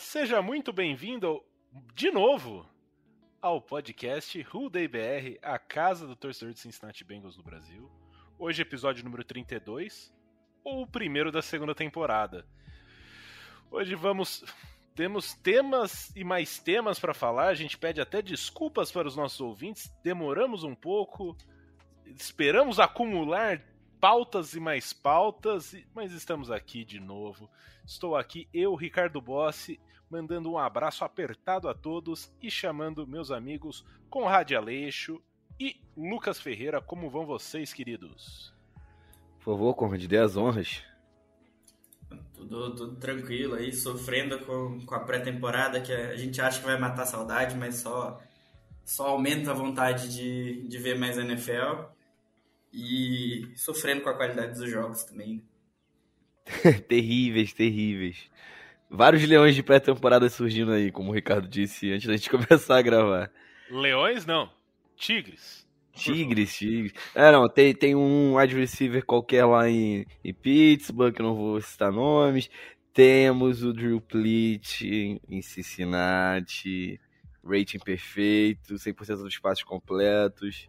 Seja muito bem-vindo de novo ao podcast Day BR, a casa do torcedor de Cincinnati Bengals no Brasil. Hoje episódio número 32, ou o primeiro da segunda temporada. Hoje vamos temos temas e mais temas para falar. A gente pede até desculpas para os nossos ouvintes. Demoramos um pouco, esperamos acumular pautas e mais pautas, mas estamos aqui de novo. Estou aqui, eu, Ricardo Bossi, mandando um abraço apertado a todos e chamando meus amigos Conrad Aleixo e Lucas Ferreira. Como vão vocês, queridos? Por favor, Conrad, dê as honras. Tudo, tudo tranquilo aí, sofrendo com, com a pré-temporada que a gente acha que vai matar a saudade, mas só, só aumenta a vontade de, de ver mais NFL e sofrendo com a qualidade dos jogos também. terríveis, terríveis. Vários leões de pré-temporada surgindo aí, como o Ricardo disse antes da gente começar a gravar. Leões, não. Tigres. Tigres, tigres. É, não, tem, tem um wide receiver qualquer lá em, em Pittsburgh, que eu não vou citar nomes. Temos o Drew Plitt em, em Cincinnati. Rating perfeito, 100% dos passes completos.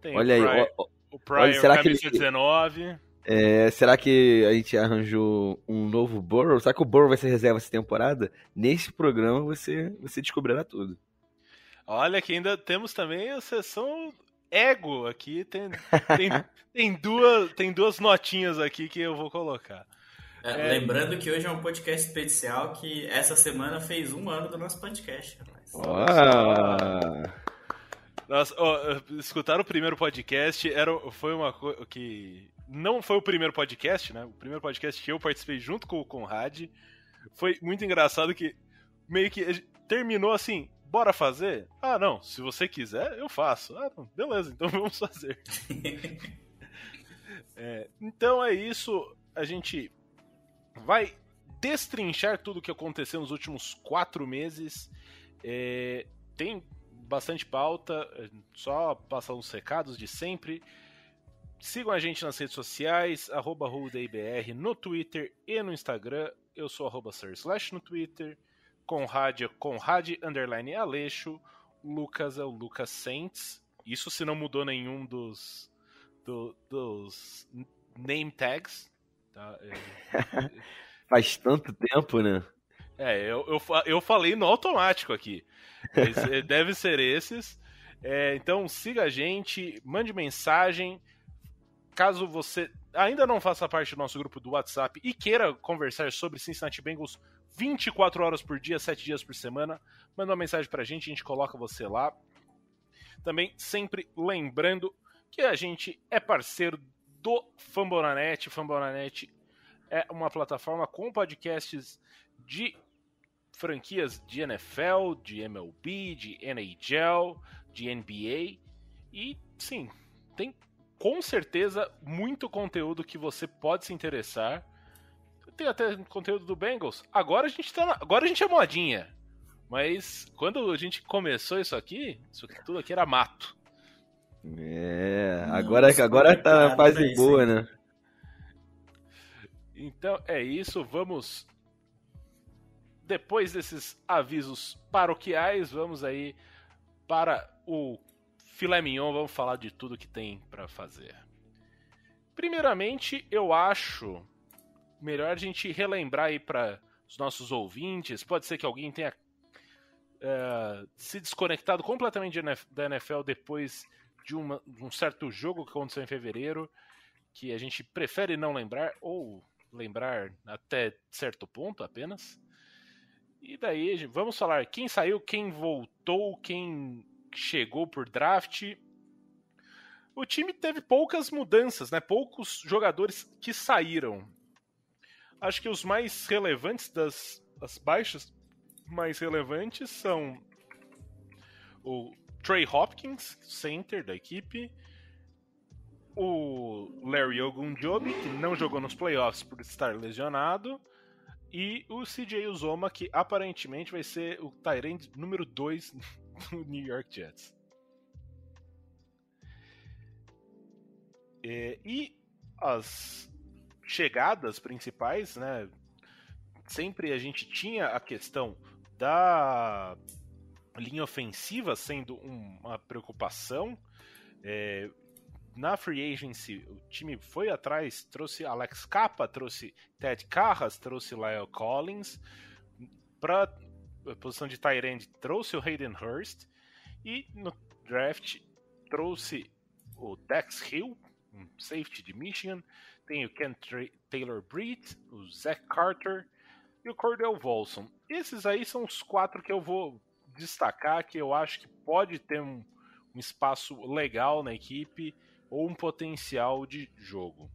Tem Olha aí, o Pryor, ó, ó, o Pryor olha, será que ele- 19. É, será que a gente arranjou um novo Burrow? Será que o Burrow vai ser reserva essa temporada? Nesse programa você, você descobrirá tudo. Olha que ainda temos também a sessão ego aqui. Tem, tem, tem, duas, tem duas notinhas aqui que eu vou colocar. É, É. Lembrando que hoje é um podcast especial que essa semana fez um ano do nosso podcast, Nossa, ó, escutar o primeiro podcast era, foi uma coisa que. Não foi o primeiro podcast, né? O primeiro podcast que eu participei junto com o Conrad. Foi muito engraçado que meio que terminou assim. Bora fazer? Ah, não. Se você quiser, eu faço. Ah, não, beleza, então vamos fazer. É, então é isso. A gente vai destrinchar tudo o que aconteceu nos últimos quatro meses. É, tem bastante pauta, é, só passar uns recados de sempre. Sigam a gente nas redes sociais, arroba no Twitter e no Instagram. Eu sou arroba Slash no Twitter. Conrad é Conrad underline Aleixo. Lucas é o Lucas Saints. Isso se não mudou nenhum dos, do- dos name tags. Tá? É, faz tanto tempo, né? é, eu, eu, eu falei no automático aqui. É, deve ser esses. É, então siga a gente, mande mensagem. Caso você ainda não faça parte do nosso grupo do WhatsApp e queira conversar sobre Cincinnati Bengals 24 horas por dia, 7 dias por semana, manda uma mensagem pra gente, a gente coloca você lá. Também sempre lembrando que a gente é parceiro do Fambonanet. Fambonanet é uma plataforma com podcasts de franquias de NFL, de MLB, de NHL, de NBA e sim, tem com certeza muito conteúdo que você pode se interessar. Tem até conteúdo do Bengals. Agora a gente tá na- agora a gente é modinha. Mas quando a gente começou isso aqui, isso aqui- tudo aqui era mato. É, agora, sou agora tá na fase boa, né? Então é isso, vamos. Depois desses avisos paroquiais, vamos aí para o filé mignon, vamos falar de tudo que tem pra fazer. Primeiramente, eu acho melhor a gente relembrar aí para os nossos ouvintes. Pode ser que alguém tenha é, se desconectado completamente da NFL depois de, uma, de um certo jogo que aconteceu em fevereiro, que a gente prefere não lembrar, ou lembrar até certo ponto apenas. E daí, vamos falar quem saiu, quem voltou, quem chegou por draft. O time teve poucas mudanças, né? Poucos jogadores que saíram. Acho que os mais relevantes das as baixas mais relevantes são o Trey Hopkins, center da equipe, o Larry Ogunjobi, que não jogou nos playoffs por estar lesionado, e o CJ Uzoma, que aparentemente vai ser o Tyrant número 2 do New York Jets. É, e as chegadas principais, né? Sempre a gente tinha a questão da linha ofensiva sendo uma preocupação. É, na free agency, o time foi atrás, trouxe Alex Capa, trouxe Ted Carras, trouxe Lyle Collins. Para a posição de end, trouxe o Hayden Hurst. E no draft, trouxe o Dex Hill, um safety de Michigan. Tem o Ken Taylor Britt, o Zach Carter e o Cordell Volson. Esses aí são os quatro que eu vou destacar, que eu acho que pode ter um, um espaço legal na equipe ou um potencial de jogo.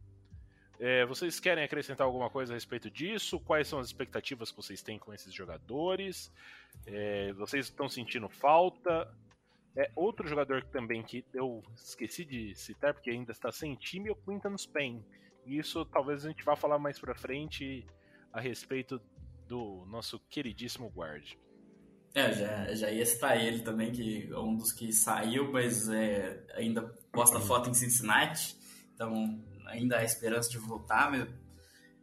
É, vocês querem acrescentar alguma coisa a respeito disso? Quais são as expectativas que vocês têm com esses jogadores? É, vocês estão sentindo falta? É, outro jogador também que eu esqueci de citar, porque ainda está sem time, é o Quinton Spain. Isso talvez a gente vá falar mais pra frente a respeito do nosso queridíssimo guard. É, já, já ia citar ele também, que é um dos que saiu, mas é, ainda posta foto em Cincinnati, então ainda há esperança de voltar. Mas,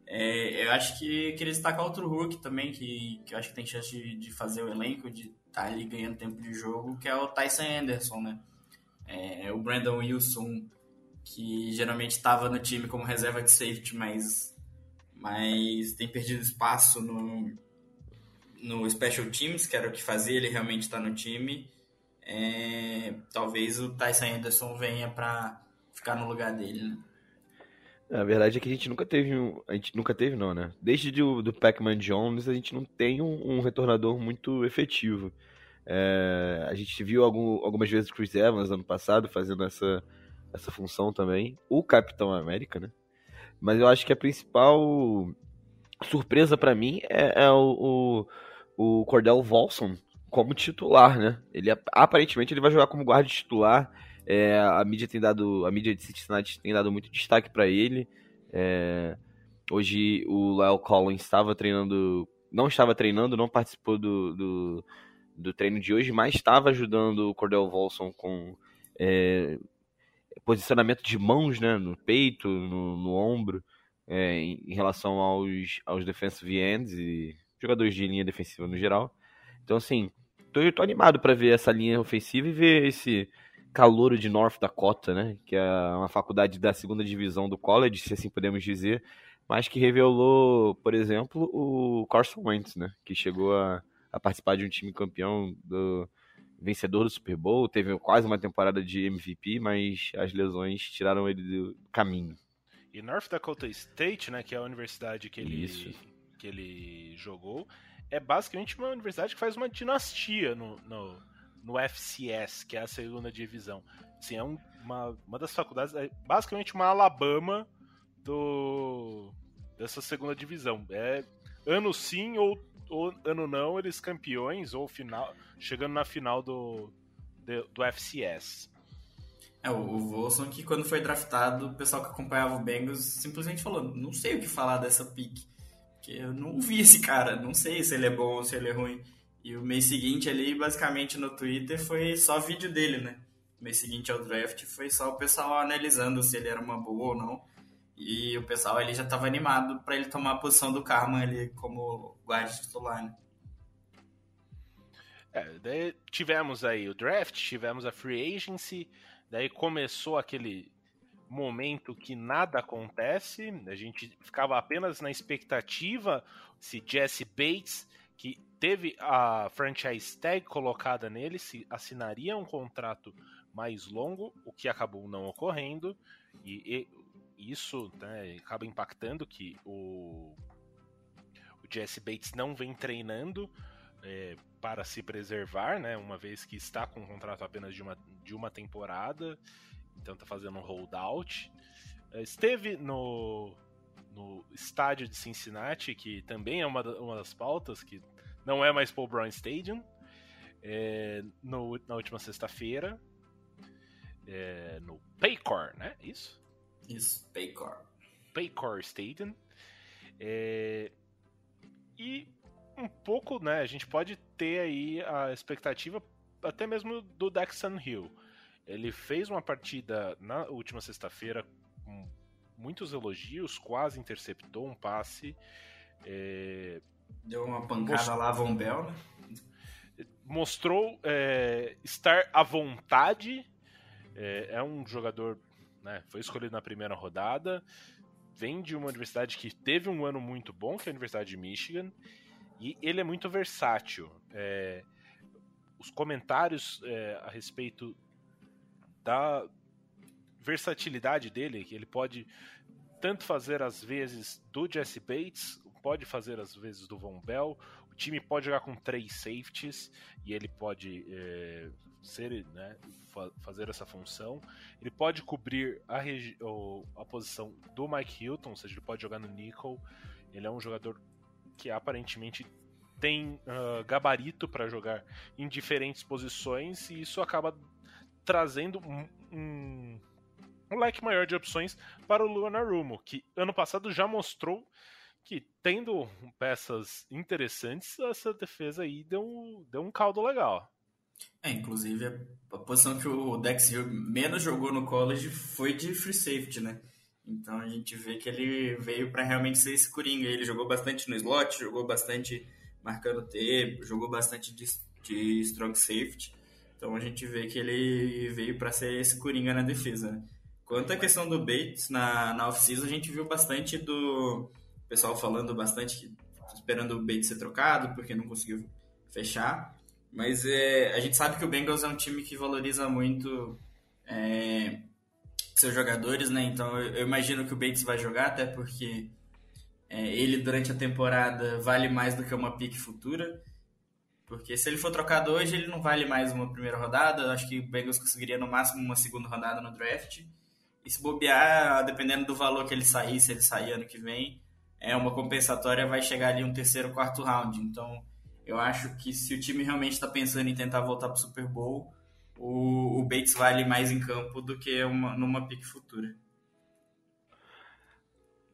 é, eu acho que queria destacar outro Hulk também, que, que eu acho que tem chance de, de fazer o elenco, de estar tá ali ganhando tempo de jogo, que é o Tyson Anderson, né? É, o Brandon Wilson, que geralmente estava no time como reserva de safety, mas mas tem perdido espaço no, no Special Teams, que era o que fazia ele realmente estar no time. É, talvez o Tyson Anderson venha para ficar no lugar dele, né? A verdade é que a gente nunca teve um. A gente nunca teve, não, né? Desde do, do Pac-Man Jones, a gente não tem um, um retornador muito efetivo. É, a gente viu algum, algumas vezes o Chris Evans ano passado fazendo essa, essa função também. O Capitão América, né? Mas eu acho que a principal surpresa para mim é, é o, o, o, Cordell Volson como titular, né? Ele aparentemente ele vai jogar como guarda titular. É, a mídia tem dado, a mídia de Cincinnati tem dado muito destaque para ele. É, hoje o Lyle Collins estava treinando, não estava treinando, não participou do, do, do treino de hoje, mas estava ajudando o Cordell Volson com é, posicionamento de mãos né, no peito, no, no ombro, é, em, em, relação aos, aos defensive ends e jogadores de linha defensiva no geral. Então, assim, tô, tô animado para ver essa linha ofensiva e ver esse calouro de North Dakota, né, que é uma faculdade da segunda divisão do college, se assim podemos dizer, mas que revelou, por exemplo, o Carson Wentz, né, que chegou a, a participar de um time campeão do, vencedor do Super Bowl, teve quase uma temporada de MVP, mas as lesões tiraram ele do caminho. E North Dakota State, né, que é a universidade que ele, Isso. que ele jogou, é basicamente uma universidade que faz uma dinastia no, no, no FCS, que é a segunda divisão. Assim, é um, uma, uma das faculdades, é basicamente uma Alabama do dessa segunda divisão. É ano sim ou ou ano não, eles campeões, ou final, chegando na final do, do, do FCS. É, o Wilson que quando foi draftado, o pessoal que acompanhava o Bengals simplesmente falou, não sei o que falar dessa pick. Porque eu não vi esse cara, não sei se ele é bom ou se ele é ruim. E o mês seguinte ali, basicamente no Twitter, foi só vídeo dele, né? O mês seguinte ao draft foi só o pessoal analisando se ele era uma boa ou não. E o pessoal ali já estava animado para ele tomar a posição do Carman ali como guarda titular, né? É, daí tivemos aí o draft, tivemos a free agency, daí começou aquele momento que nada acontece. A gente ficava apenas na expectativa se Jesse Bates, que teve a franchise tag colocada nele, se assinaria um contrato mais longo, o que acabou não ocorrendo. E, e isso né, acaba impactando que o, o Jesse Bates não vem treinando. É, para se preservar, né? Uma vez que está com um contrato apenas de uma, de uma temporada, então está fazendo um holdout. É, esteve no, no estádio de Cincinnati, que também é uma, uma das pautas, que não é mais Paul Brown Stadium, é, no, na última sexta-feira, é, no Paycor, né? Isso? Isso, Paycor. Paycor Stadium. É, e um pouco, né? A gente pode ter aí a expectativa até mesmo do Daxon Hill. Ele fez uma partida na última sexta-feira com muitos elogios, quase interceptou um passe. É... Deu uma pancada Most... lá a Von Bell, né? Mostrou é, estar à vontade. É, é um jogador, né? Foi escolhido na primeira rodada. Vem de uma universidade que teve um ano muito bom, que é a Universidade de Michigan e ele é muito versátil. É, os comentários é, a respeito da versatilidade dele, que ele pode tanto fazer às vezes do Jesse Bates, pode fazer às vezes do Von Bell. O time pode jogar com três safeties e ele pode é, ser, né, fazer essa função. Ele pode cobrir a, a posição do Mike Hilton, ou seja, ele pode jogar no nickel. Ele é um jogador que aparentemente tem uh, gabarito para jogar em diferentes posições e isso acaba trazendo um, um, um, leque maior de opções para o Rumo, que ano passado já mostrou que tendo peças interessantes, essa defesa aí deu, deu um caldo legal. É, inclusive a posição que o Dex Hill menos jogou no college foi de free safety, né? Então a gente vê que ele veio para realmente ser esse coringa. Ele jogou bastante no slot, jogou bastante marcando T, jogou bastante de, de strong safety. Então a gente vê que ele veio para ser esse coringa na defesa. Né? Quanto à questão do Bates na, na off-season, a gente viu bastante do pessoal falando bastante esperando o Bates ser trocado porque não conseguiu fechar. Mas é, a gente sabe que o Bengals é um time que valoriza muito é, seus jogadores, né? Então eu, eu, imagino que o Bates vai jogar, até porque é, ele durante a temporada vale mais do que uma pique futura. Porque se ele for trocado hoje, ele não vale mais uma primeira rodada. Acho que o Bengals conseguiria no máximo uma segunda rodada no draft. E se bobear, dependendo do valor que ele sair, se ele sair ano que vem, é uma compensatória, vai chegar ali um terceiro, quarto round. Então, eu acho que se o time realmente está pensando em tentar voltar para o Super Bowl, o, o Bates vale mais em campo do que uma, numa pique futura.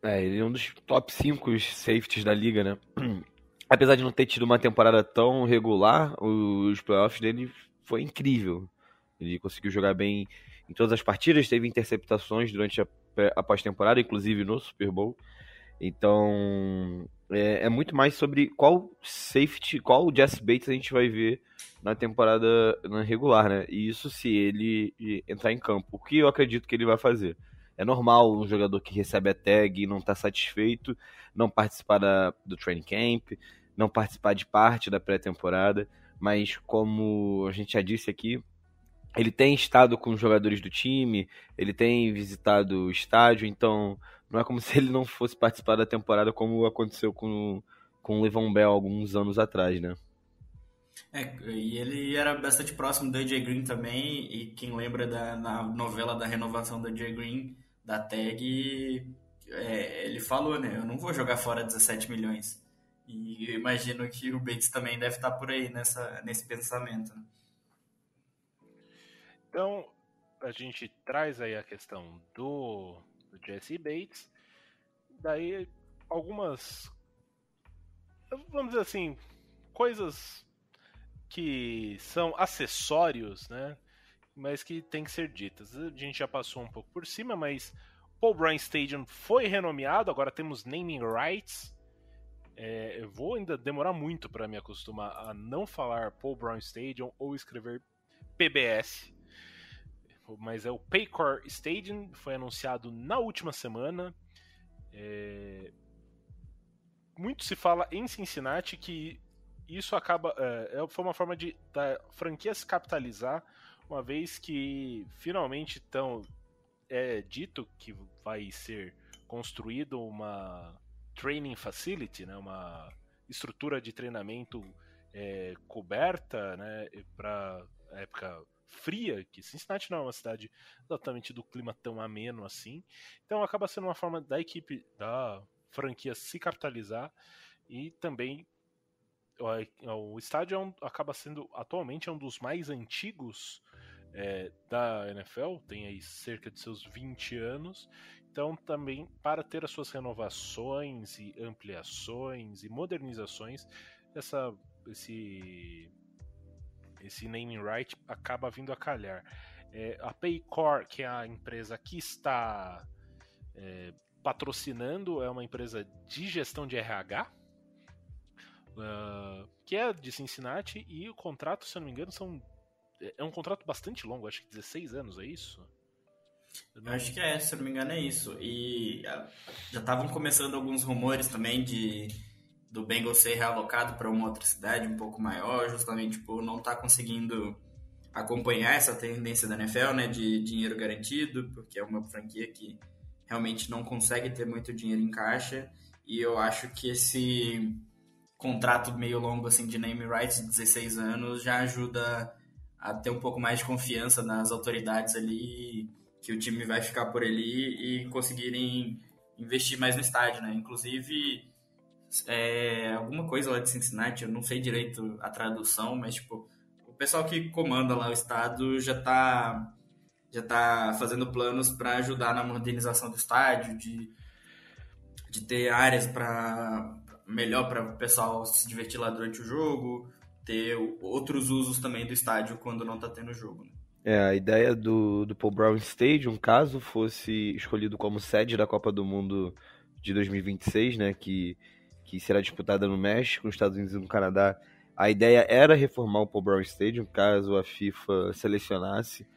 É, ele é um dos top 5 safeties da liga, né? Apesar de não ter tido uma temporada tão regular, os playoffs dele foi incrível. Ele conseguiu jogar bem em todas as partidas, teve interceptações durante a, a pós-temporada, inclusive no Super Bowl. Então, é, é, muito mais sobre qual safety, qual Jesse Bates a gente vai ver na temporada regular, né? E isso se ele entrar em campo. O que eu acredito que ele vai fazer? É normal um jogador que recebe a tag e não está satisfeito não participar da, do training camp, não participar de parte da pré-temporada, mas como a gente já disse aqui, ele tem estado com os jogadores do time, ele tem visitado o estádio, então não é como se ele não fosse participar da temporada como aconteceu com, com o Levon Bell alguns anos atrás, né? É, e ele era bastante próximo do AJ Green também, e quem lembra da novela da renovação do AJ Green, da tag, é, ele falou, né? Eu não vou jogar fora 17 milhões. E eu imagino que o Bates também deve estar por aí nessa, nesse pensamento. Né? Então, a gente traz aí a questão do, do Jesse Bates. Daí, algumas, vamos dizer assim, coisas que são acessórios, né? mas que tem que ser ditas. A gente já passou um pouco por cima, mas Paul Brown Stadium foi renomeado, agora temos naming rights. É, eu vou ainda demorar muito para me acostumar a não falar Paul Brown Stadium ou escrever PBS. Mas é o Paycor Stadium, foi anunciado na última semana. É... Muito se fala em Cincinnati que isso acaba. É, é, foi uma forma de da franquia se capitalizar, uma vez que finalmente então é dito que vai ser construído uma training facility, né, uma estrutura de treinamento é, coberta né, para época fria, que Cincinnati não é uma cidade exatamente do clima tão ameno assim. Então acaba sendo uma forma da equipe, da franquia se capitalizar e também o, o estádio é um, acaba sendo atualmente é um dos mais antigos é, da NFL, tem aí cerca de seus 20 anos. Então, também para ter as suas renovações e ampliações e modernizações, essa, esse, esse naming right acaba vindo a calhar. É, a Paycor, que é a empresa que está é, patrocinando, é uma empresa de gestão de RH, uh, ah, que é de Cincinnati, e o contrato, se eu não me engano, são é um contrato bastante longo, acho que 16 anos, é isso? Não... Acho que é, se eu não me engano é isso. E ah, já estavam começando alguns rumores também de do Bengals ser realocado para uma outra cidade um pouco maior, justamente por não estar tá conseguindo acompanhar essa tendência da NFL, né, de dinheiro garantido, porque é uma franquia que realmente não consegue ter muito dinheiro em caixa. E eu acho que esse contrato meio longo assim de name rights de 16 anos já ajuda a ter um pouco mais de confiança nas autoridades ali, que o time vai ficar por ali e conseguirem investir mais no estádio, né? Inclusive, é, alguma coisa lá de Cincinnati, eu não sei direito a tradução, mas tipo, o pessoal que comanda lá o estado já tá já tá fazendo planos para ajudar na modernização do estádio, de, de ter áreas para melhor para o pessoal se divertir lá durante o jogo, ter outros usos também do estádio quando não está tendo jogo. Né? É, a ideia do, do Paul Brown Stadium, caso fosse escolhido como sede da Copa do Mundo de 2026, né, que, que será disputada no México, nos Estados Unidos e no Canadá, a ideia era reformar o Paul Brown Stadium, caso a FIFA selecionasse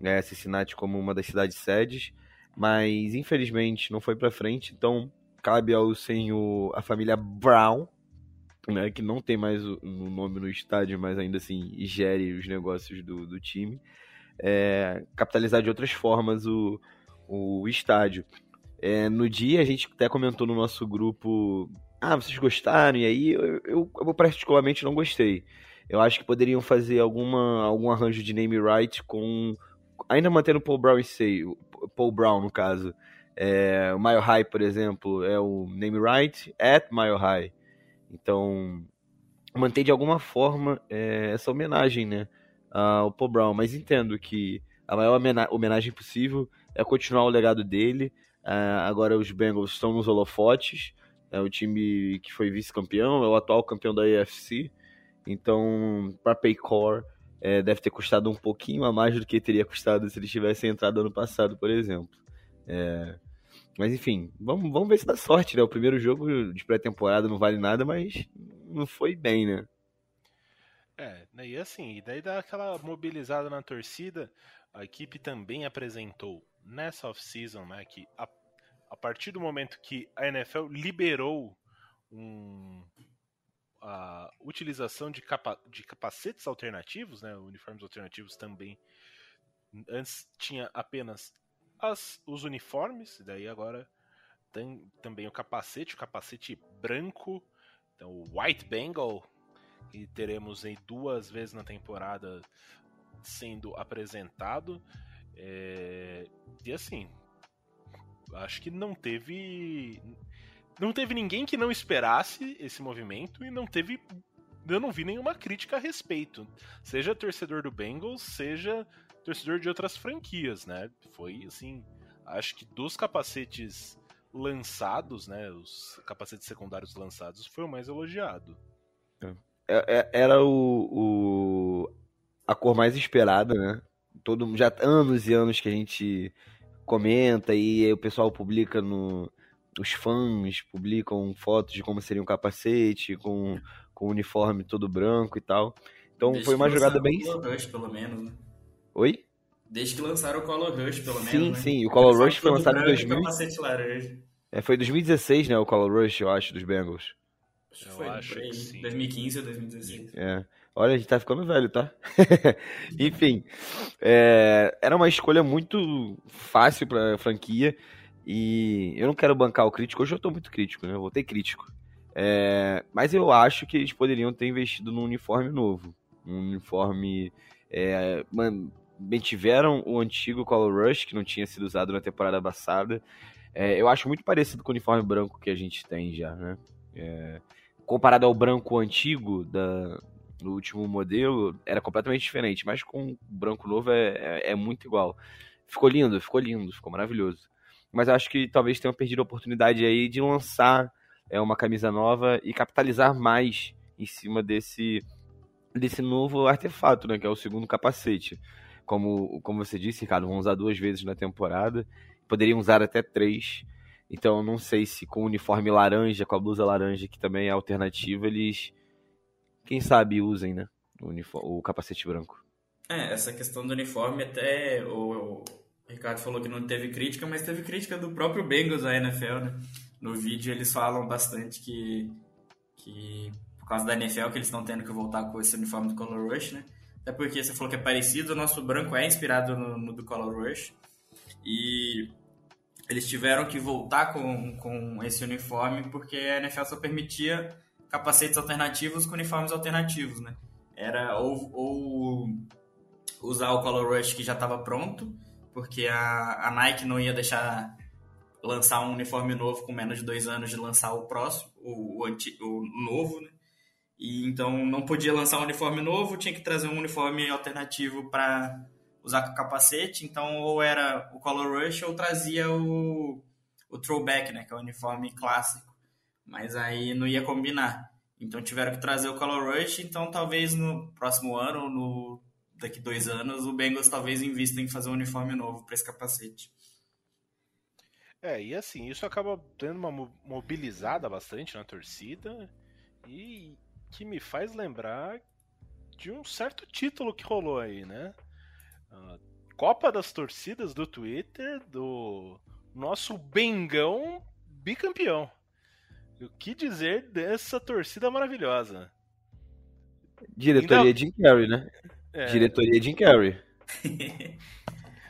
né, Cincinnati como uma das cidades sedes, mas infelizmente não foi para frente, então cabe ao senhor, a família Brown, né, que não tem mais o, nome no estádio, mas ainda assim gere os negócios do, do time, é, capitalizar de outras formas o, o estádio. É, no dia a gente até comentou no nosso grupo, ah, vocês gostaram? E aí eu, eu, eu particularmente não gostei. Eu acho que poderiam fazer alguma, algum arranjo de name right com. Ainda mantendo Paul Brown sei, Paul Brown no caso. É, o Mile High, por exemplo, é o name right at Mile High. Então, manter de alguma forma é, essa homenagem, né, ao Paul Brown. Mas entendo que a maior homenagem possível é continuar o legado dele. Uh, agora os Bengals estão nos holofotes. É o time que foi vice-campeão, é o atual campeão da AFC. Então, para Paycor, é, deve ter custado um pouquinho a mais do que teria custado se eles tivessem entrado ano passado, por exemplo. É, mas enfim, vamos, vamos ver se dá sorte, né? O primeiro jogo de pré-temporada não vale nada, mas não foi bem, né? É, né, e assim, e daí dá aquela mobilizada na torcida, a equipe também apresentou nessa off-season, né, que a, a partir do momento que a NFL liberou um, a utilização de, capa, de capacetes alternativos, né, uniformes alternativos também, antes tinha apenas as, os uniformes, daí agora tem também o capacete, o capacete branco, então o White Bengal, que teremos aí duas vezes na temporada sendo apresentado. É, e assim, acho que não teve. Não teve ninguém que não esperasse esse movimento e não teve. Eu não vi nenhuma crítica a respeito. Seja torcedor do Bengals, seja torcedor de outras franquias, né? Foi assim, acho que dos capacetes lançados, né, os capacetes secundários lançados, foi o mais elogiado. É, é, era o, o, a cor mais esperada, né? Todo já anos e anos que a gente comenta e o pessoal publica no os fãs publicam fotos de como seria um capacete com, com o uniforme todo branco e tal. Então Desde foi uma jogada bem. Rush, pelo menos, né? Oi? Desde que lançaram o Color Rush, pelo menos. Sim, né? sim, o Color Rush foi lançado em branco e 2000. capacete laranja. É, foi em 2016, né? O Color Rush, eu acho, dos Bengals. Acho que Eu foi acho que sim. 2015 ou 2016. É. Olha, a gente tá ficando velho, tá? Enfim, é, era uma escolha muito fácil pra franquia e eu não quero bancar o crítico. Hoje eu tô muito crítico, né? Eu voltei crítico. É, mas eu acho que eles poderiam ter investido num uniforme novo. Um uniforme. É, man- mantiveram o antigo Color Rush, que não tinha sido usado na temporada passada. É, eu acho muito parecido com o uniforme branco que a gente tem já, né? É, comparado ao branco antigo da, do último modelo, era completamente diferente, mas com o branco novo é, é, é muito igual. Ficou lindo, ficou lindo, ficou maravilhoso. Mas acho que talvez tenham perdido a oportunidade aí de lançar é, uma camisa nova e capitalizar mais em cima desse, desse novo artefato, né? Que é o segundo capacete. Como, como você disse, Ricardo, vão usar duas vezes na temporada. Poderiam usar até três. Então, não sei se com o uniforme laranja, com a blusa laranja, que também é alternativa, eles, quem sabe, usem, né? O, uniforme, o capacete branco. É, essa questão do uniforme até o, o Ricardo falou que não teve crítica, mas teve crítica do próprio Bengals à NFL, né? No vídeo eles falam bastante que, que por causa da NFL que eles estão tendo que voltar com esse uniforme do Color Rush, né? Até porque você falou que é parecido, o nosso branco é inspirado no, no do Color Rush. E eles tiveram que voltar com, com esse uniforme porque a NFL só permitia capacetes alternativos com uniformes alternativos, né? Era ou, ou usar o Color Rush que já estava pronto, porque a, a Nike não ia deixar lançar um uniforme novo com menos de dois anos de lançar o próximo, o, o, o novo, né? E então não podia lançar um uniforme novo, tinha que trazer um uniforme alternativo para usar com capacete. Então ou era o Color Rush ou trazia o, o Throwback, né? Que é o uniforme clássico. Mas aí não ia combinar. Então tiveram que trazer o Color Rush. Então talvez no próximo ano, no daqui dois anos, o Bengals talvez invista em fazer um uniforme novo para esse capacete. É, e assim, isso acaba dando uma mo- mobilizada bastante na torcida e que me faz lembrar de um certo título que rolou aí, né? Copa das Torcidas do Twitter do nosso Bengão bicampeão. O que dizer dessa torcida maravilhosa? Diretoria Ainda- Jim Carrey, né? É, Diretoria Jim Carrey.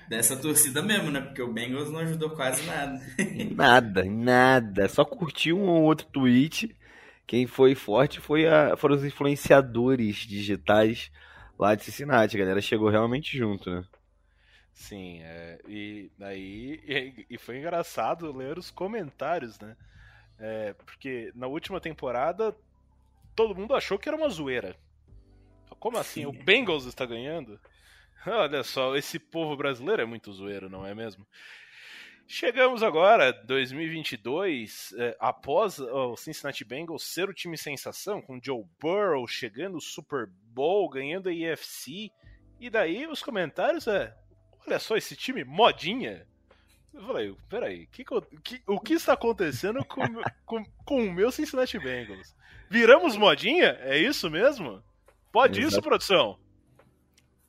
Dessa torcida mesmo, né? Porque o Bengals não ajudou quase nada. Nada, nada. Só curtiu um ou outro tweet. Quem foi forte foi a, foram os influenciadores digitais lá de Cincinnati. A galera chegou realmente junto, né? Sim, é, e aí e, e foi engraçado ler os comentários, né? É, porque na última temporada todo mundo achou que era uma zoeira. Como assim? O Bengals está ganhando? Olha só, esse povo brasileiro é muito zoeiro, não é mesmo? Chegamos agora, 2022, é, após o Cincinnati Bengals ser o time sensação, com Joe Burrow chegando no Super Bowl, ganhando a EFC, e daí os comentários é: olha só esse time modinha. Eu falei, peraí, que que o que está acontecendo com, o meu- com, com o meu Cincinnati Bengals? Viramos modinha? É isso mesmo? Pode isso, Exato. produção?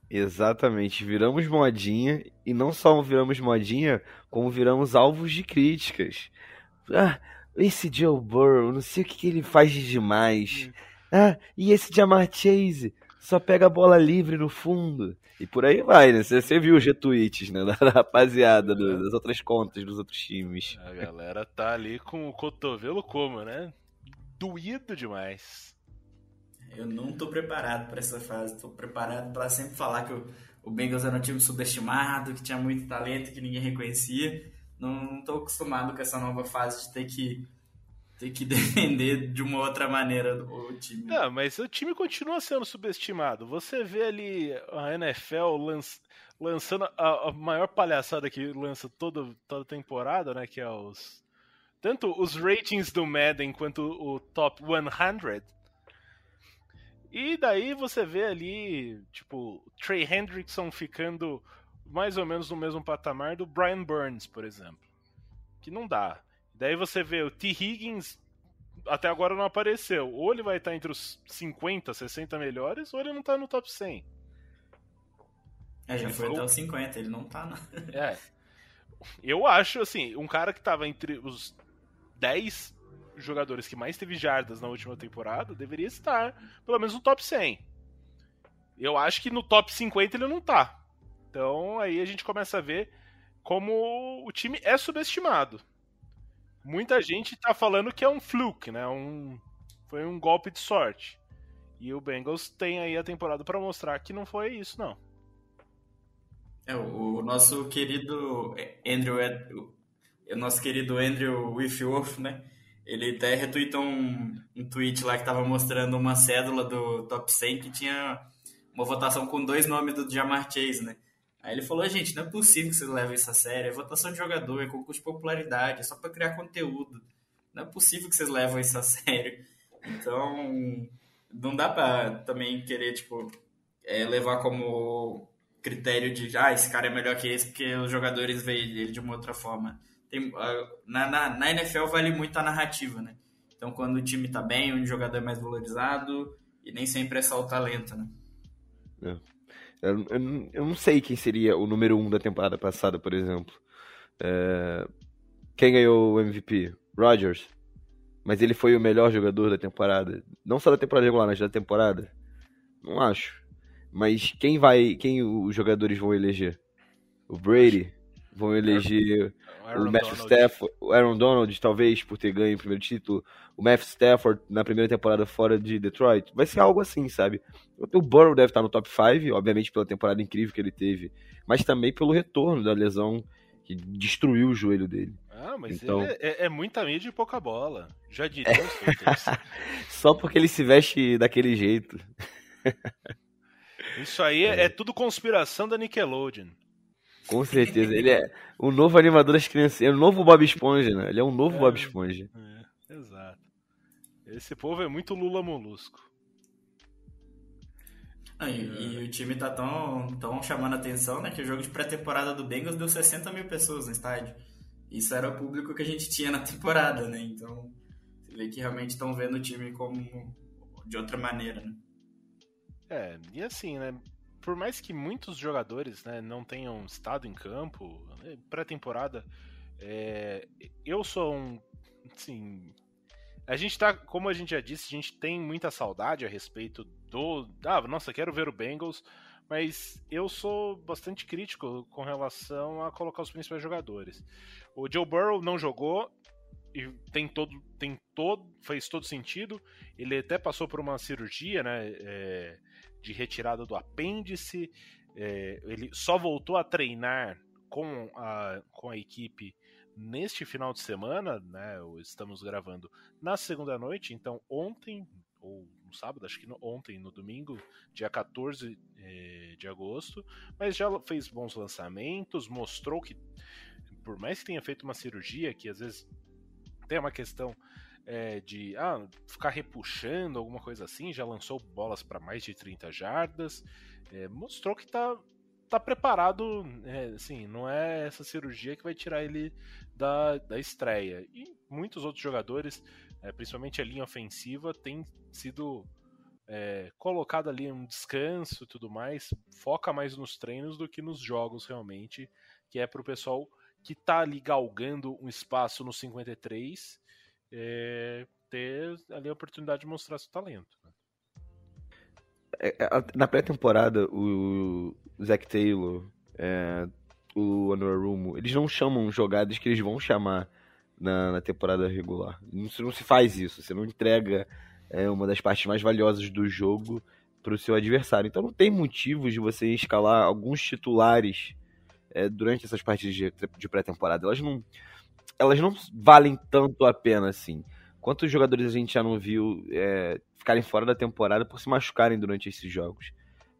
Exatamente, viramos modinha e não só viramos modinha, como viramos alvos de críticas. Ah, esse Joe Burrow, não sei o que, que ele faz de demais. Ah, e esse Jamar Chase só pega a bola livre no fundo. E por aí vai, né? Você, você viu os retweets, né? Da rapaziada, do- das outras contas dos outros times. A galera tá ali com o cotovelo como, né? Doído demais. Eu não tô preparado para essa fase. Tô preparado para sempre falar que o, o Bengals era um time subestimado, que tinha muito talento, que ninguém reconhecia. Não, não tô acostumado com essa nova fase de ter que ter que defender de uma outra maneira o time. Não, mas o time continua sendo subestimado. Você vê ali a NFL lanç- lançando a, a maior palhaçada que lança toda, toda temporada, né? Que é os. Tanto os ratings do Madden quanto o top 100. E daí você vê ali, tipo, Trey Hendrickson ficando mais ou menos no mesmo patamar do Brian Burns, por exemplo. Que não dá. Daí você vê o T. Higgins até agora não apareceu. Ou ele vai estar entre os 50, 60 melhores, ou ele não tá no top 100. É, já Ele foi ficou- até os 50, ele não tá, não. É. Eu acho, assim, um cara que tava entre os 10 jogadores que mais teve jardas na última temporada deveria estar, pelo menos, no top 100. Eu acho que no top 50 ele não tá. Então aí a gente começa a ver como o time é subestimado. Muita gente tá falando que é um fluke, né? Um, foi um golpe de sorte. E o Bengals tem aí a temporada pra mostrar que não foi isso, não. É, o, o nosso querido Andrew, o nosso querido Andrew Whitworth, né? Ele até retweetou um, um tweet lá que tava mostrando uma cédula do top 100 que tinha uma votação com dois nomes do Jamar Chase, né? Aí ele falou, gente, não é possível que vocês levem isso a sério, é votação de jogador, é concurso de popularidade, é só pra criar conteúdo. Não é possível que vocês levam isso a sério. Então, não dá pra também querer, tipo, é, levar como critério de, ah, esse cara é melhor que esse porque os jogadores veem ele de uma outra forma. Tem, na, na, na NFL vale muito a narrativa, né? Então, quando o time tá bem, o jogador é mais valorizado e nem sempre é só o talento, né? Eu, eu não- eu não sei quem seria o número um da temporada passada, por exemplo. É, Quem ganhou o MVP? Rodgers. Mas ele foi o melhor jogador da temporada. Não só da temporada regular, mas da temporada. Não acho. Mas quem vai. Quem os jogadores vão eleger? O Brady? Vão eleger o Aaron Matthew Donald. Stafford, o Aaron Donald, talvez, por ter ganho o primeiro título, o Matthew Stafford na primeira temporada fora de Detroit. Vai ser algo assim, sabe? O Burrow deve estar no top 5, obviamente pela temporada incrível que ele teve, mas também pelo retorno da lesão que destruiu o joelho dele. Ah, mas Então- ele é, é muita mídia e pouca bola. Já diria os haters. Só porque ele se veste daquele jeito. Isso aí é, é tudo conspiração da Nickelodeon. Com certeza. Ele é o novo animador das crianças. É o novo Bob Esponja, né? Ele é um novo É. Bob Esponja. É, exato. Esse povo é muito Lula Molusco. Ah, e, e o time tá tão, tão chamando atenção, né? Que o jogo de pré-temporada do Bengals deu 60 mil pessoas no estádio. Isso era o público que a gente tinha na temporada, né? Então, você vê que realmente estão vendo o time como de outra maneira, né? É, e assim, né? Por mais que muitos jogadores né, não tenham estado em campo, né, pré-temporada, é, eu sou um. Assim, a gente tá, como a gente já disse, a gente tem muita saudade a respeito do. Ah, nossa, quero ver o Bengals, mas eu sou bastante crítico com relação a colocar os principais jogadores. O Joe Burrow não jogou e tem todo, tem todo, fez todo sentido. Ele até passou por uma cirurgia, né? é, de retirada do apêndice. é, ele só voltou a treinar com a, com a equipe neste final de semana, né? Estamos gravando na segunda noite, então ontem, ou no sábado, acho que no- ontem, no domingo, dia 14 eh, de agosto, mas já fez bons lançamentos, mostrou que, por mais que tenha feito uma cirurgia, que às vezes tem uma questão é, de ah, ficar repuxando, alguma coisa assim, já lançou bolas para mais de 30 jardas, é, mostrou que tá, tá preparado, é, assim, não é essa cirurgia que vai tirar ele da, da estreia. E muitos outros jogadores, é, principalmente a linha ofensiva, tem sido é, colocado ali um descanso e tudo mais, foca mais nos treinos do que nos jogos realmente, que é pro pessoal que tá ali galgando um espaço no 53 é, ter ali a oportunidade de mostrar seu talento. né? É, é, Na pré-temporada, o Zac Taylor, é, o Anuarumo, eles não chamam jogadas que eles vão chamar na, na temporada regular. Não, não se faz isso. Você não entrega é, uma das partes mais valiosas do jogo para o seu adversário. Então não tem motivos de você escalar alguns titulares é, durante essas partidas de, de pré-temporada. Elas não, elas não valem tanto a pena assim. Quantos jogadores a gente já não viu é, ficarem fora da temporada por se machucarem durante esses jogos?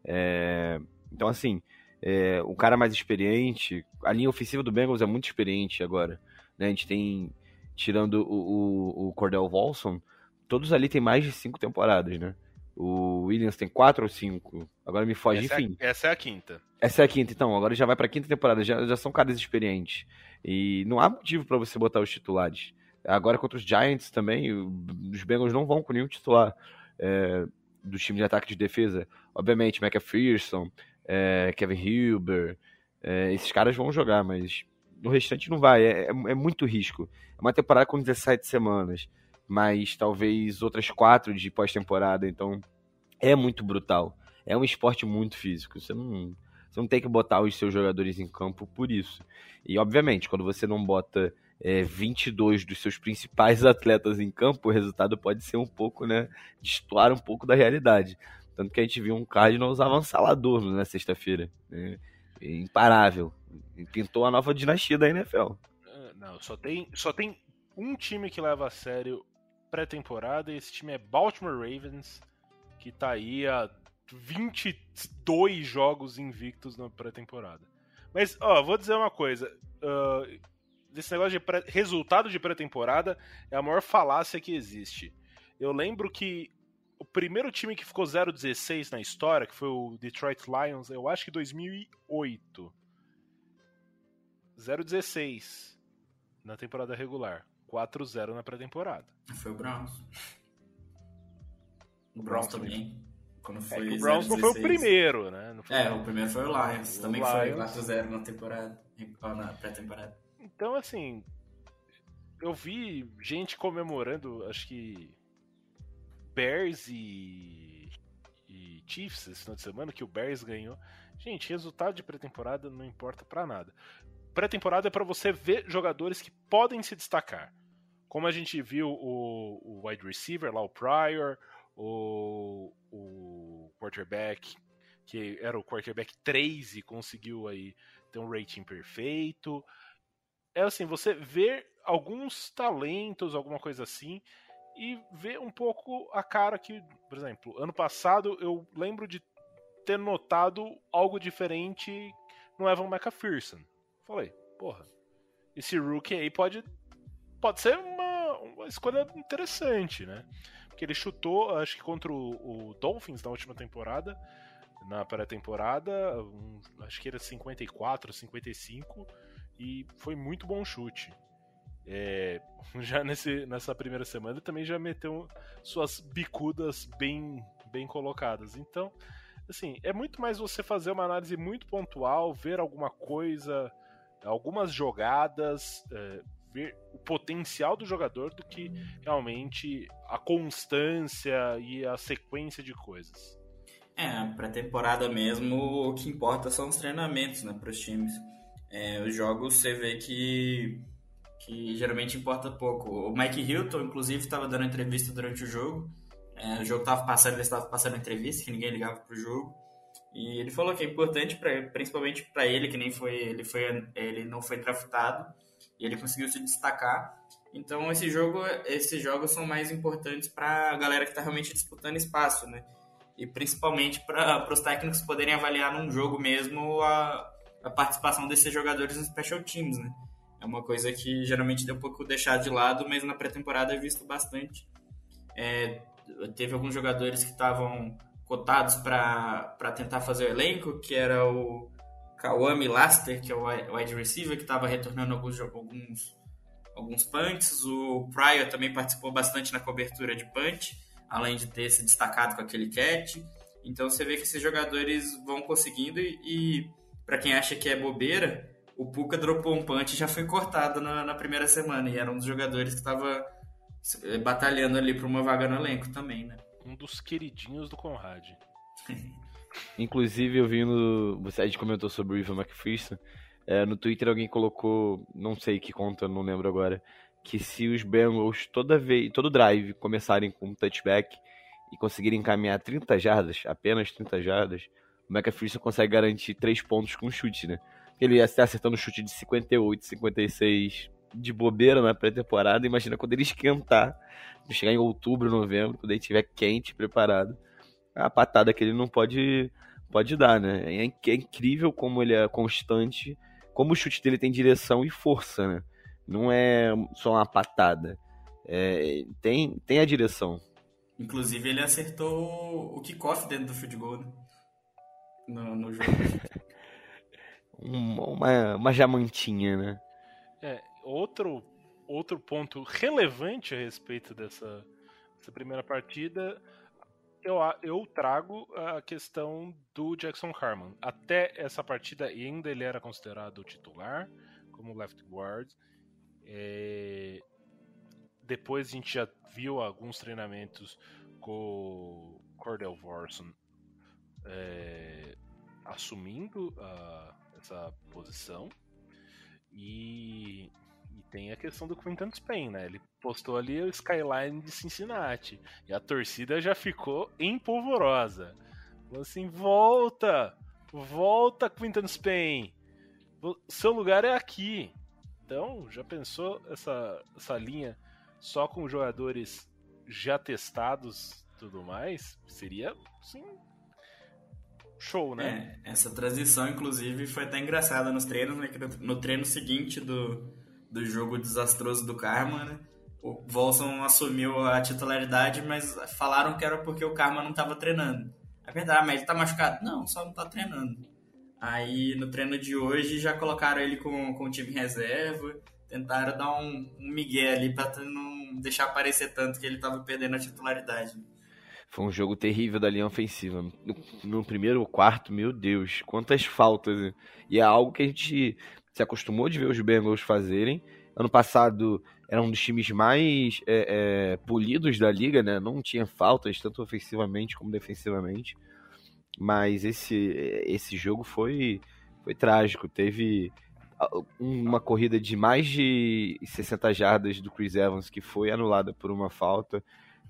É, então, assim, é, o cara mais experiente, a linha ofensiva do Bengals é muito experiente agora. né? A gente tem, tirando o, o, o Cordell Volson, todos ali têm mais de cinco temporadas, né? O Williams tem quatro ou cinco. Agora me foge, essa, enfim. É, essa é a quinta. Essa é a quinta, então. Agora já vai pra quinta temporada. Já, já são caras experientes. E não há motivo pra você botar os titulares. Agora contra os Giants também, os Bengals não vão com nenhum titular é, do time de ataque e de defesa. Obviamente, McPherson, é, Kevin Hilber, é, esses caras vão jogar, mas o restante não vai. É, é, é muito risco. É uma temporada com 17 semanas, mas talvez outras quatro de pós-temporada, então é muito brutal. É um esporte muito físico. Você não, você não tem que botar os seus jogadores em campo por isso. E, obviamente, quando você não bota é, 22 dos seus principais atletas em campo, o resultado pode ser um pouco, né? destoar um pouco da realidade. Tanto que a gente viu um Cardinals avassalador na sexta-feira. Né? Imparável. Pintou a nova dinastia da NFL. É, não, só tem, só tem um time que leva a sério pré-temporada e esse time é Baltimore Ravens, que tá aí há 22 jogos invictos na pré-temporada. Mas, ó, vou dizer uma coisa. Uh, esse negócio de pré resultado de pré-temporada é a maior falácia que existe. Eu lembro que o primeiro time que ficou 0-16 na história, que foi o Detroit Lions, eu acho que 2008. 0-16 na temporada regular. 4-0 na pré-temporada. Foi o Browns. O Browns também. Quando foi é o Browns não foi o primeiro, né? É, o primeiro foi o Lions. Também foi 4-0 na temporada. Na pré-temporada. Então, assim. Eu vi gente comemorando, acho que Bears e, e Chiefs esse final de semana, que o Bears ganhou. Gente, resultado de pré-temporada não importa para nada. Pré-temporada é para você ver jogadores que podem se destacar. Como a gente viu o, o wide receiver lá, o Pryor, o, o quarterback, que era o quarterback 3 e conseguiu aí ter um rating perfeito. É assim, você vê alguns talentos, alguma coisa assim, e ver um pouco a cara que, por exemplo, ano passado eu lembro de ter notado algo diferente no Evan McPherson. Falei, porra, esse rookie aí pode, pode ser uma, escolha interessante, né? Porque ele chutou, acho que contra o, o Dolphins na última temporada, na pré-temporada, um, acho que era 54, 55, e foi muito bom chute. É, já nesse, nessa primeira semana também já meteu suas bicudas bem, bem colocadas. Então, assim, é muito mais você fazer uma análise muito pontual, ver alguma coisa, algumas jogadas, é, ver o potencial do jogador do que realmente a constância e a sequência de coisas. É, pra temporada mesmo, o que importa são os treinamentos, né, pros times. É, os jogos você vê que que geralmente importa pouco. O Mike Hilton, inclusive, estava dando entrevista durante o jogo. É, o jogo estava passando, ele estava passando entrevista, que ninguém ligava pro jogo. E ele falou que é importante, pra, principalmente para ele, que nem foi ele, foi, ele não foi draftado, ele conseguiu se destacar. Então, esse jogo, esses jogos são mais importantes para a galera que está realmente disputando espaço, né? E principalmente para os técnicos poderem avaliar num jogo mesmo a, a participação desses jogadores nos special teams, né? É uma coisa que geralmente deu um pouco deixado de lado, mas na pré-temporada é visto bastante. É, teve alguns jogadores que estavam cotados para tentar fazer o elenco, que era o Kawami Laster, que é o wide receiver, que estava retornando alguns, alguns, alguns punts. O Pryor também participou bastante na cobertura de punch, além de ter se destacado com aquele catch. Então você vê que esses jogadores vão conseguindo e, e para quem acha que é bobeira, o Puka dropou um punch e já foi cortado na, na primeira semana. E era um dos jogadores que estava eh, batalhando ali para uma vaga no elenco também, né? Um dos queridinhos do Conrad. Inclusive, eu vi no. Você a gente comentou sobre o Ivan McPherson. É, no Twitter alguém colocou, não sei que conta, não lembro agora, que se os Bengals toda vez, todo drive começarem com um touchback e conseguirem encaminhar 30 jardas, apenas 30 jardas, o McPherson consegue garantir 3 pontos com chute, né? Ele ia estar acertando chute de 58, 56 de bobeira na pré-temporada. Imagina quando ele esquentar, chegar em outubro, novembro, quando ele estiver quente, preparado. A patada que ele não pode, pode dar, né? É, é incrível como ele é constante, como o chute dele tem direção e força, né? Não é só uma patada. É, tem, tem a direção. Inclusive, ele acertou o kickoff dentro do field goal, né? no, no jogo. uma, uma jamantinha, né? É, outro, outro ponto relevante a respeito dessa, dessa primeira partida eu, eu trago a questão do Jackson Carman. Até essa partida ainda ele era considerado titular como left guard. É, Depois a gente já viu alguns treinamentos com Cordell Vorson é, assumindo a- essa posição. E, e tem a questão do Quinton Spain, né? Ele postou ali o skyline de Cincinnati. E a torcida já ficou empolvorosa. Falou assim: volta! Volta, Quinton Spain! Seu lugar é aqui. Então, já pensou essa, essa linha só com jogadores já testados tudo mais? Seria, sim, show, né? É, essa transição, inclusive, foi até engraçada nos treinos, né? No treino seguinte do, do jogo desastroso do Karma, né? O Volson assumiu a titularidade, mas falaram que era porque o Karma não estava treinando. É verdade, mas ele tá machucado? Não, só não tá treinando. Aí no treino de hoje já colocaram ele com, com o time reserva, tentaram dar um, um migué ali pra não deixar aparecer tanto que ele tava perdendo a titularidade. Foi um jogo terrível da linha ofensiva. No, no primeiro quarto, meu Deus, quantas faltas. E é algo que a gente se acostumou de ver os Bengals fazerem. Ano passado era um dos times mais é, é, polidos da liga, né? Não tinha faltas, tanto ofensivamente como defensivamente. Mas esse, esse jogo foi, foi trágico. Teve uma corrida de mais de 60 jardas do Chris Evans que foi anulada por uma falta.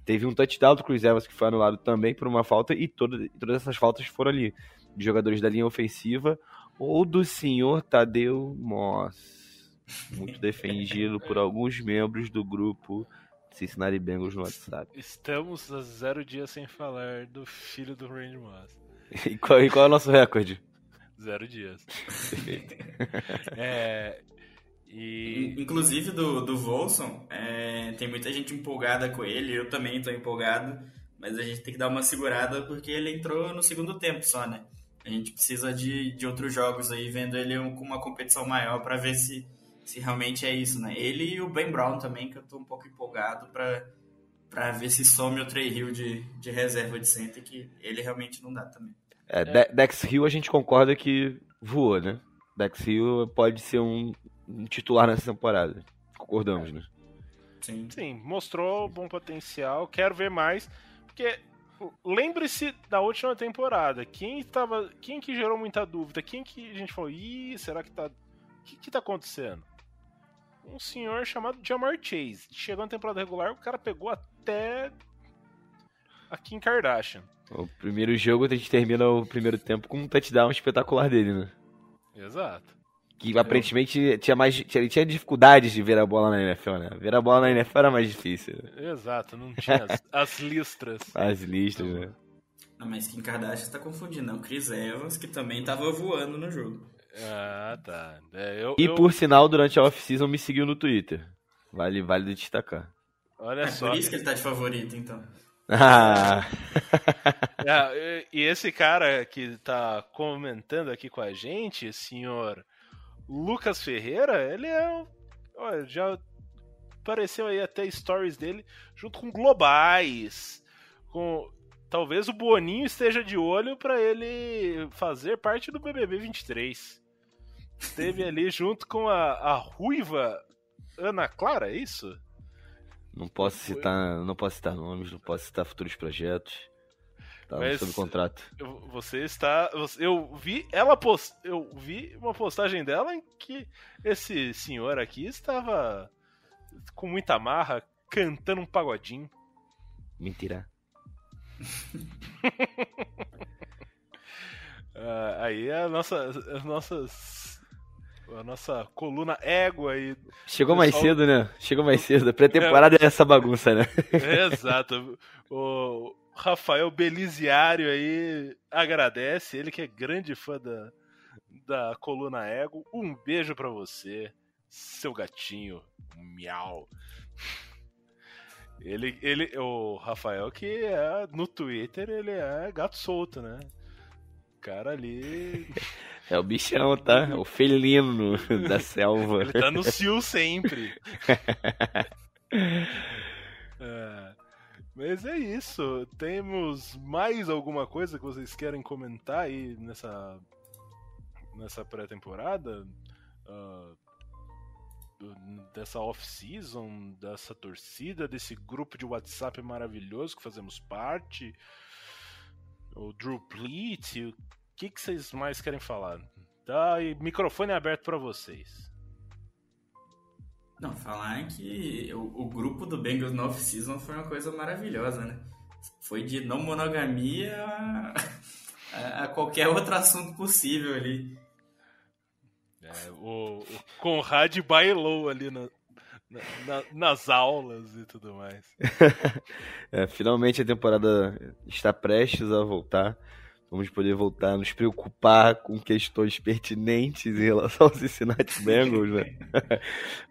Teve um touchdown do Chris Evans que foi anulado também por uma falta, e toda, todas essas faltas foram ali, de jogadores da linha ofensiva ou do senhor Tadeu Moss, muito defendido por alguns membros do grupo Cincinnati Bengals no WhatsApp. Estamos a zero dias sem falar do filho do Randy Moss. E qual, e qual é o nosso recorde? Zero dias. É, e Inclusive do, do Volson, é, tem muita gente empolgada com ele, eu também tô empolgado, mas a gente tem que dar uma segurada porque ele entrou no segundo tempo só, né? A gente precisa de, de outros jogos aí, vendo ele com uma competição maior pra ver se, se realmente é isso, né? Ele e o Ben Brown também, que eu tô um pouco empolgado pra, pra ver se some o Trey Hill de, de reserva de center, que ele realmente não dá também. É, De- Dex Hill a gente concorda que voou, né? Dex Hill pode ser um, um titular nessa temporada. Concordamos, né? Sim. sim, mostrou bom potencial. Quero ver mais. Porque lembre-se da última temporada. Quem tava. Quem que gerou muita dúvida? Quem que a gente falou, ih, será que tá. O que, que tá acontecendo? Um senhor chamado Jamar Chase. Chegou na temporada regular, o cara pegou até a Kim Kardashian. O primeiro jogo a gente termina o primeiro tempo com um touchdown espetacular dele, né? Exato. Que aparentemente tinha mais. Ele tinha dificuldades de ver a bola na NFL, né? Ver a bola na NFL era mais difícil. Exato, não tinha as, as listras. As listas, né? Não, mas Kim Kardashian tá confundindo, não. Chris Evans, que também tava voando no jogo. Ah, tá. É, eu, E eu- por sinal, durante a off-season me seguiu no Twitter. Vale, vale destacar. Olha É só. por isso que ele tá de favorito, então. Ah, É, e e esse cara que tá comentando aqui com a gente, senhor Lucas Ferreira, ele é. um- Olha, já apareceu aí até stories dele junto com globais. Com. Talvez o Boninho esteja de olho pra ele fazer parte do BBB 23. Esteve ali junto com a, a ruiva Ana Clara, é isso? não posso citar. Não posso citar nomes, não posso citar futuros projetos. Tá Mas- sob contrato. Eu- Você está. Eu vi ela post, eu vi uma postagem dela em que esse senhor aqui estava com muita marra cantando um pagodinho. Mentira. Ah, aí a nossa, as nossas, a nossa coluna égua aí. Chegou mais Pessoal- cedo, né? Chegou mais cedo. Pré-temporada é essa bagunça, né? Exato. O Rafael Beliziário aí agradece, ele que é grande fã da, da coluna ego. Um beijo pra você, seu gatinho. Miau. Ele, ele, o Rafael que é no Twitter, ele é gato solto, né? O cara ali, É o bichão, tá? O felino da selva. ele tá no cio sempre. É. Mas é isso. Temos mais alguma coisa que vocês querem comentar aí nessa, nessa pré-temporada? Uh, dessa off-season, dessa torcida, desse grupo de WhatsApp maravilhoso que fazemos parte? O Drew Pleat? O que, que vocês mais querem falar? Tá, e microfone aberto para vocês. Não, falar que o, o grupo do Bengals no off-season foi uma coisa maravilhosa, né? Foi de não monogamia a, a qualquer outro assunto possível ali. É, o, o Conrad bailou ali na, na, nas aulas e tudo mais. é, finalmente a temporada está prestes a voltar. Vamos poder voltar a nos preocupar com questões pertinentes em relação aos Cincinnati Bengals, né?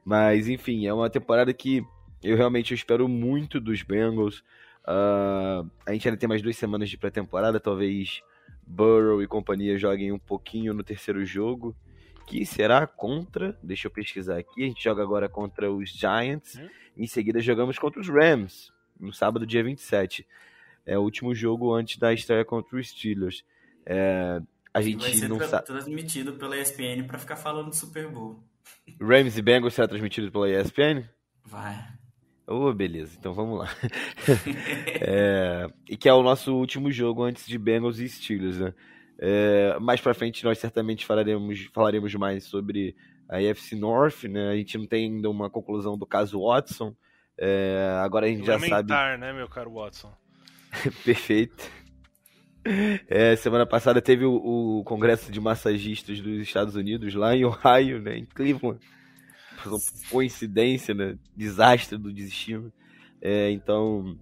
Mas, enfim, é uma temporada que eu realmente espero muito dos Bengals. Uh, a gente ainda tem mais duas semanas de pré-temporada, talvez Burrow e companhia joguem um pouquinho no terceiro jogo, que será contra, deixa eu pesquisar aqui, a gente joga agora contra os Giants, hum? em seguida jogamos contra os Rams, no sábado, dia 27 é o último jogo antes da estreia contra os Steelers. É, a gente vai ser não tra sabe. transmitido pela ESPN para ficar falando do Super Bowl. Rams e Bengals será transmitido pela ESPN? Vai. Oh, beleza, então vamos lá. é, e que é o nosso último jogo antes de Bengals e Steelers, né? É, mais pra frente nós certamente falaremos, falaremos mais sobre a AFC North, né? A gente não tem ainda uma conclusão do caso Watson. É, agora a gente já sabe. né, meu caro Watson? Perfeito. É, semana passada teve o, o, Congresso de Massagistas dos Estados Unidos lá em Ohio, né, em Cleveland. Coincidência, né? Desastre do destino. É, então,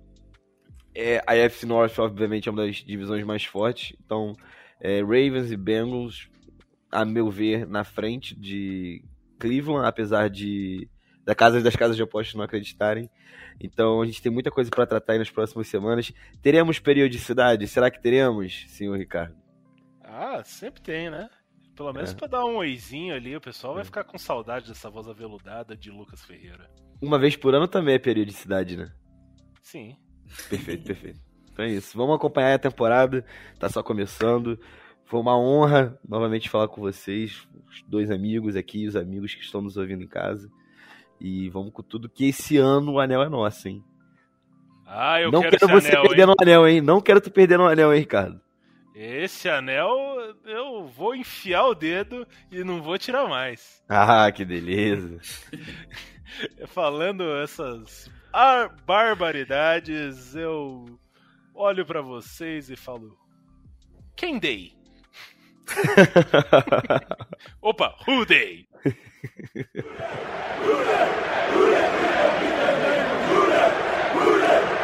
é, a FC North, obviamente, é uma das divisões mais fortes. Então, é, Ravens e Bengals, a meu ver, na frente de Cleveland, apesar de da casa das casas de apostas não acreditarem. Então a gente tem muita coisa para tratar aí nas próximas semanas. Teremos periodicidade? Será que teremos, senhor Ricardo? Ah, sempre tem, né? Pelo menos é. para dar um oizinho ali, o pessoal vai é. ficar com saudade dessa voz aveludada de Lucas Ferreira. Uma vez por ano também é periodicidade, né? Sim. Perfeito, perfeito. Então é isso. Vamos acompanhar a temporada, tá só começando. Foi uma honra novamente falar com vocês, os dois amigos aqui, os amigos que estão nos ouvindo em casa. E vamos com tudo que esse ano o anel é nosso, hein? Ah, eu não quero, quero você anel, perdendo hein? o anel, hein? Não quero tu perdendo o anel, hein, Ricardo? Esse anel eu vou enfiar o dedo e não vou tirar mais. Ah, que beleza. Falando essas barbaridades, eu olho para vocês e falo: Quem dei? Opa, who! Hooray! Hooray! Hooray!